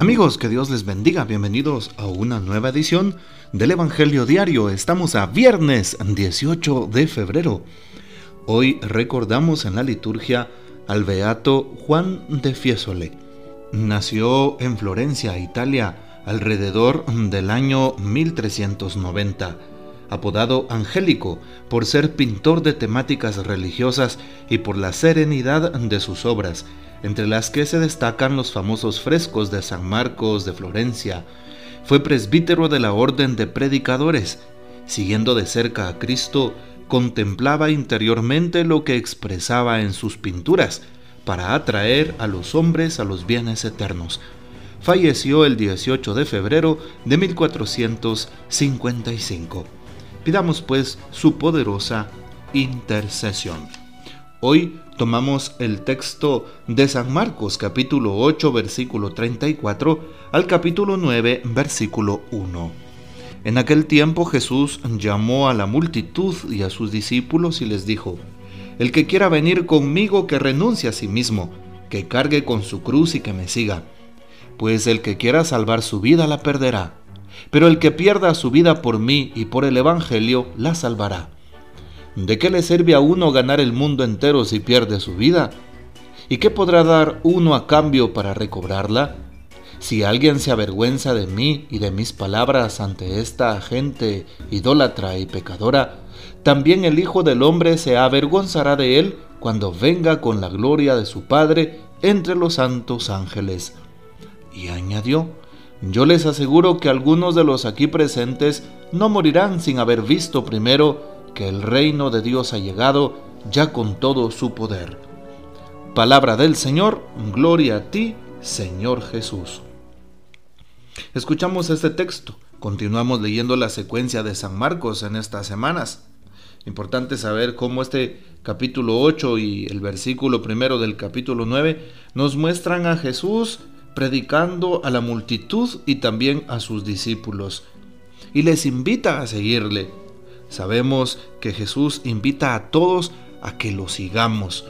Amigos, que Dios les bendiga. Bienvenidos a una nueva edición del Evangelio Diario. Estamos a viernes 18 de febrero. Hoy recordamos en la liturgia al beato Juan de Fiesole. Nació en Florencia, Italia, alrededor del año 1390 apodado Angélico por ser pintor de temáticas religiosas y por la serenidad de sus obras, entre las que se destacan los famosos frescos de San Marcos de Florencia. Fue presbítero de la Orden de Predicadores. Siguiendo de cerca a Cristo, contemplaba interiormente lo que expresaba en sus pinturas, para atraer a los hombres a los bienes eternos. Falleció el 18 de febrero de 1455. Pidamos pues su poderosa intercesión. Hoy tomamos el texto de San Marcos capítulo 8 versículo 34 al capítulo 9 versículo 1. En aquel tiempo Jesús llamó a la multitud y a sus discípulos y les dijo, El que quiera venir conmigo que renuncie a sí mismo, que cargue con su cruz y que me siga, pues el que quiera salvar su vida la perderá pero el que pierda su vida por mí y por el Evangelio la salvará. ¿De qué le sirve a uno ganar el mundo entero si pierde su vida? ¿Y qué podrá dar uno a cambio para recobrarla? Si alguien se avergüenza de mí y de mis palabras ante esta gente idólatra y pecadora, también el Hijo del Hombre se avergonzará de él cuando venga con la gloria de su Padre entre los santos ángeles. Y añadió, yo les aseguro que algunos de los aquí presentes no morirán sin haber visto primero que el reino de Dios ha llegado ya con todo su poder. Palabra del Señor, gloria a ti, Señor Jesús. Escuchamos este texto, continuamos leyendo la secuencia de San Marcos en estas semanas. Importante saber cómo este capítulo 8 y el versículo primero del capítulo 9 nos muestran a Jesús predicando a la multitud y también a sus discípulos, y les invita a seguirle. Sabemos que Jesús invita a todos a que lo sigamos.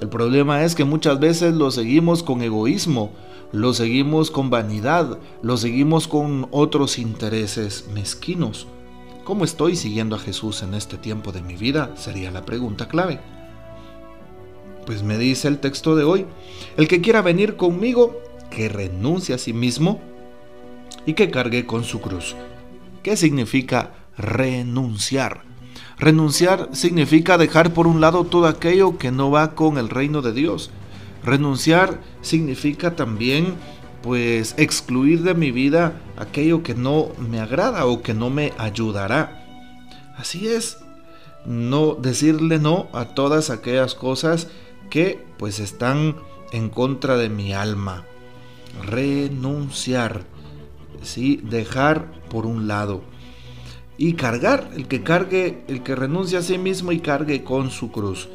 El problema es que muchas veces lo seguimos con egoísmo, lo seguimos con vanidad, lo seguimos con otros intereses mezquinos. ¿Cómo estoy siguiendo a Jesús en este tiempo de mi vida? Sería la pregunta clave. Pues me dice el texto de hoy, el que quiera venir conmigo, que renuncie a sí mismo y que cargue con su cruz. ¿Qué significa renunciar? Renunciar significa dejar por un lado todo aquello que no va con el reino de Dios. Renunciar significa también pues excluir de mi vida aquello que no me agrada o que no me ayudará. Así es, no decirle no a todas aquellas cosas que pues están en contra de mi alma renunciar, ¿sí? dejar por un lado y cargar, el que cargue, el que renuncie a sí mismo y cargue con su cruz,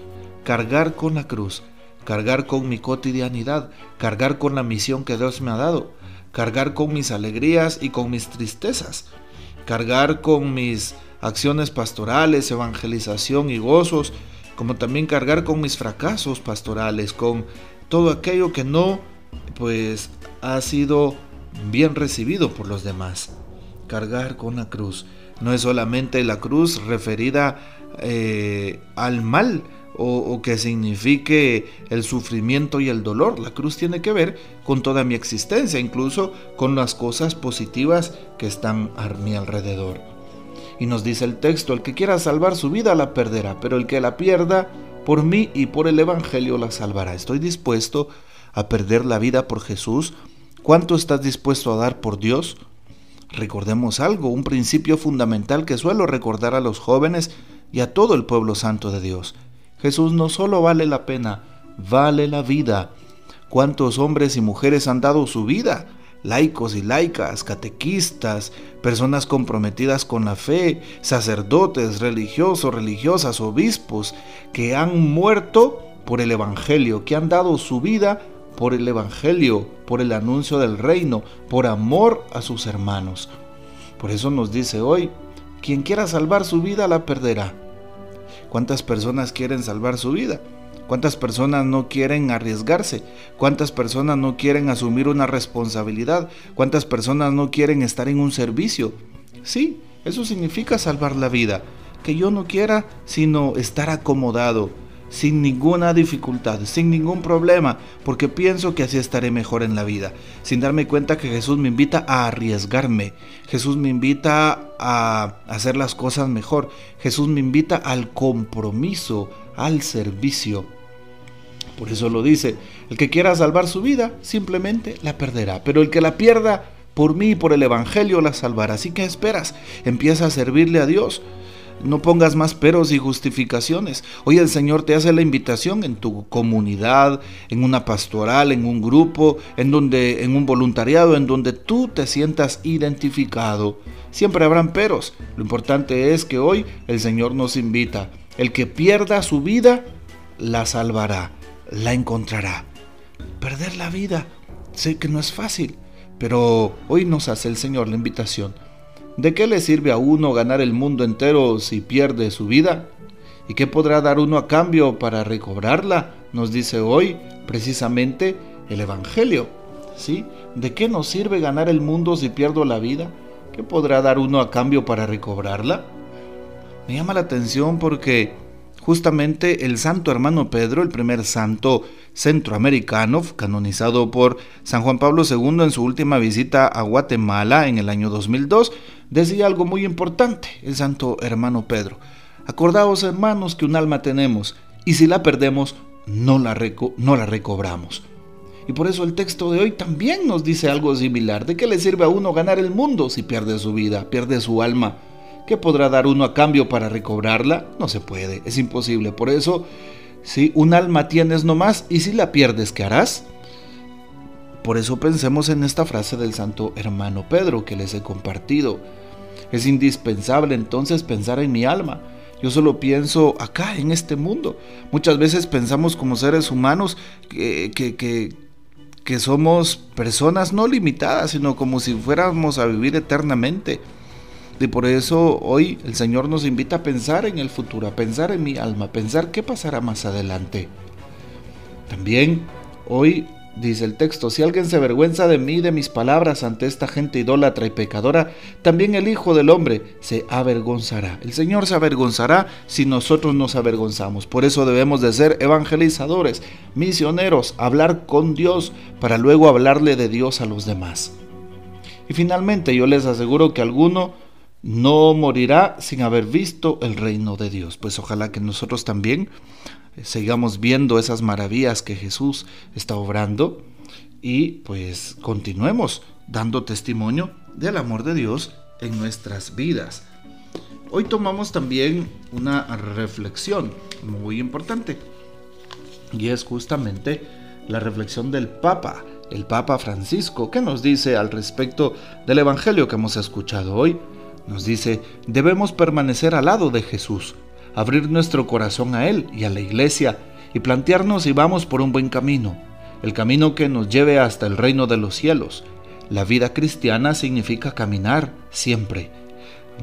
cargar con la cruz, cargar con mi cotidianidad, cargar con la misión que Dios me ha dado, cargar con mis alegrías y con mis tristezas, cargar con mis acciones pastorales, evangelización y gozos, como también cargar con mis fracasos pastorales, con todo aquello que no pues ha sido bien recibido por los demás. Cargar con la cruz no es solamente la cruz referida eh, al mal o, que signifique el sufrimiento y el dolor. La cruz tiene que ver con toda mi existencia, incluso con las cosas positivas que están a mi alrededor. Y nos dice el texto, el que quiera salvar su vida la perderá, pero el que la pierda, por mí y por el Evangelio la salvará. Estoy dispuesto a perder la vida por Jesús? ¿Cuánto estás dispuesto a dar por Dios? Recordemos algo, un principio fundamental que suelo recordar a los jóvenes y a todo el pueblo santo de Dios. Jesús no solo vale la pena, vale la vida. ¿Cuántos hombres y mujeres han dado su vida? Laicos y laicas, catequistas, personas comprometidas con la fe, sacerdotes, religiosos, religiosas, obispos, que han muerto por el Evangelio, que han dado su vida por el Evangelio, por el anuncio del reino, por amor a sus hermanos. Por eso nos dice hoy, quien quiera salvar su vida la perderá. ¿Cuántas personas quieren salvar su vida? ¿Cuántas personas no quieren arriesgarse? ¿Cuántas personas no quieren asumir una responsabilidad? ¿Cuántas personas no quieren estar en un servicio? Sí, eso significa salvar la vida. Que yo no quiera, sino estar acomodado, sin ninguna dificultad, sin ningún problema, porque pienso que así estaré mejor en la vida, sin darme cuenta que Jesús me invita a arriesgarme, Jesús me invita a hacer las cosas mejor, Jesús me invita al compromiso, al servicio. Por eso lo dice, el que quiera salvar su vida, simplemente la perderá, pero el que la pierda, por mí y por el Evangelio la salvará. Así que esperas, empieza a servirle a Dios no pongas más peros y justificaciones. Hoy el Señor te hace la invitación en tu comunidad, en una pastoral, en un grupo, en donde en un voluntariado, en donde tú te sientas identificado. Siempre habrán peros. Lo importante es que hoy el Señor nos invita. El que pierda su vida, la salvará, la encontrará. Perder la vida, sé que no es fácil, pero hoy nos hace el Señor la invitación ¿De qué le sirve a uno ganar el mundo entero si pierde su vida? ¿Y qué podrá dar uno a cambio para recobrarla? Nos dice hoy precisamente el Evangelio. ¿Sí? ¿De qué nos sirve ganar el mundo si pierdo la vida? ¿Qué podrá dar uno a cambio para recobrarla? Me llama la atención porque justamente el santo hermano Pedro, el primer santo centroamericano, canonizado por San Juan Pablo II en su última visita a Guatemala en el año 2002, decía algo muy importante, el santo hermano Pedro. Acordaos hermanos que un alma tenemos y si la perdemos no la, no la recobramos. Y por eso el texto de hoy también nos dice algo similar. ¿De qué le sirve a uno ganar el mundo si pierde su vida, pierde su alma? ¿Qué podrá dar uno a cambio para recobrarla? No se puede, es imposible. Por eso, si un alma tienes nomás y si la pierdes, ¿qué harás? Por eso pensemos en esta frase del santo hermano Pedro que les he compartido. Es indispensable entonces pensar en mi alma. Yo solo pienso acá, en este mundo. Muchas veces pensamos como seres humanos que, que, que, somos personas no limitadas, sino como si fuéramos a vivir eternamente. Y por eso hoy el Señor nos invita a pensar en el futuro, a pensar en mi alma, a pensar qué pasará más adelante. También hoy Dice el texto, si alguien se avergüenza de mí, de mis palabras ante esta gente idólatra y pecadora, también el Hijo del Hombre se avergonzará. El Señor se avergonzará si nosotros nos avergonzamos. Por eso debemos de ser evangelizadores, misioneros, hablar con Dios para luego hablarle de Dios a los demás. Y finalmente yo les aseguro que alguno no morirá sin haber visto el reino de Dios. Pues ojalá que nosotros también sigamos viendo esas maravillas que Jesús está obrando y pues continuemos dando testimonio del amor de Dios en nuestras vidas. Hoy tomamos también una reflexión muy importante y es justamente la reflexión del Papa, el Papa Francisco, que nos dice al respecto del Evangelio que hemos escuchado hoy. Nos dice, debemos permanecer al lado de Jesús, abrir nuestro corazón a Él y a la iglesia y plantearnos si vamos por un buen camino, el camino que nos lleve hasta el reino de los cielos. La vida cristiana significa caminar siempre.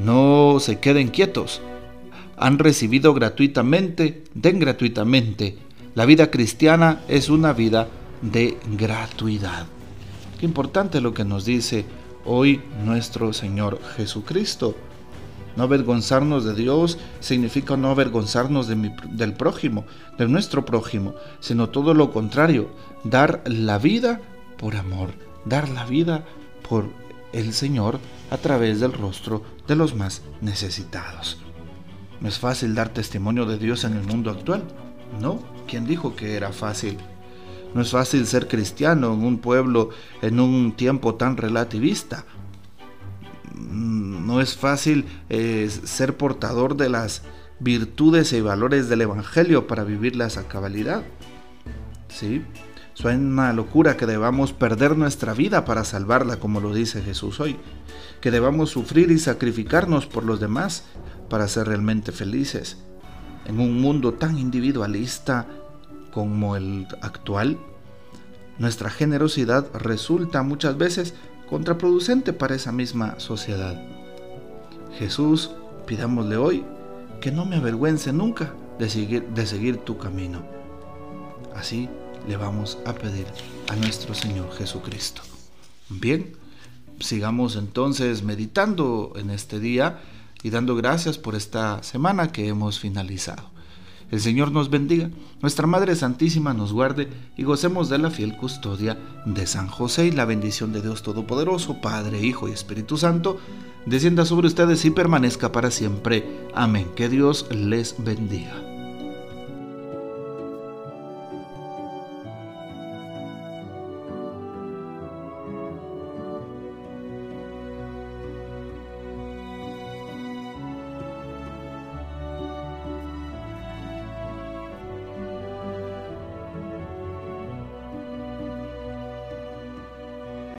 No se queden quietos. Han recibido gratuitamente, den gratuitamente. La vida cristiana es una vida de gratuidad. Qué importante lo que nos dice hoy nuestro Señor Jesucristo. No avergonzarnos de Dios significa no avergonzarnos del prójimo, de nuestro prójimo, sino todo lo contrario, dar la vida por amor, dar la vida por el Señor a través del rostro de los más necesitados. No es fácil dar testimonio de Dios en el mundo actual, ¿no? ¿Quién dijo que era fácil? No es fácil ser cristiano en un pueblo en un tiempo tan relativista no es fácil eh, ser portador de las virtudes y valores del Evangelio para vivirlas a cabalidad. ¿Sí? Suena una locura que debamos perder nuestra vida para salvarla, como lo dice Jesús hoy. Que debamos sufrir y sacrificarnos por los demás para ser realmente felices. En un mundo tan individualista como el actual, nuestra generosidad resulta muchas veces contraproducente para esa misma sociedad. Jesús, pidámosle hoy que no me avergüence nunca de seguir, tu camino. Así le vamos a pedir a nuestro Señor Jesucristo. Bien, sigamos entonces meditando en este día y dando gracias por esta semana que hemos finalizado. El Señor nos bendiga, nuestra Madre Santísima nos guarde y gocemos de la fiel custodia de San José y la bendición de Dios Todopoderoso, Padre, Hijo y Espíritu Santo, descienda sobre ustedes y permanezca para siempre. Amén. Que Dios les bendiga.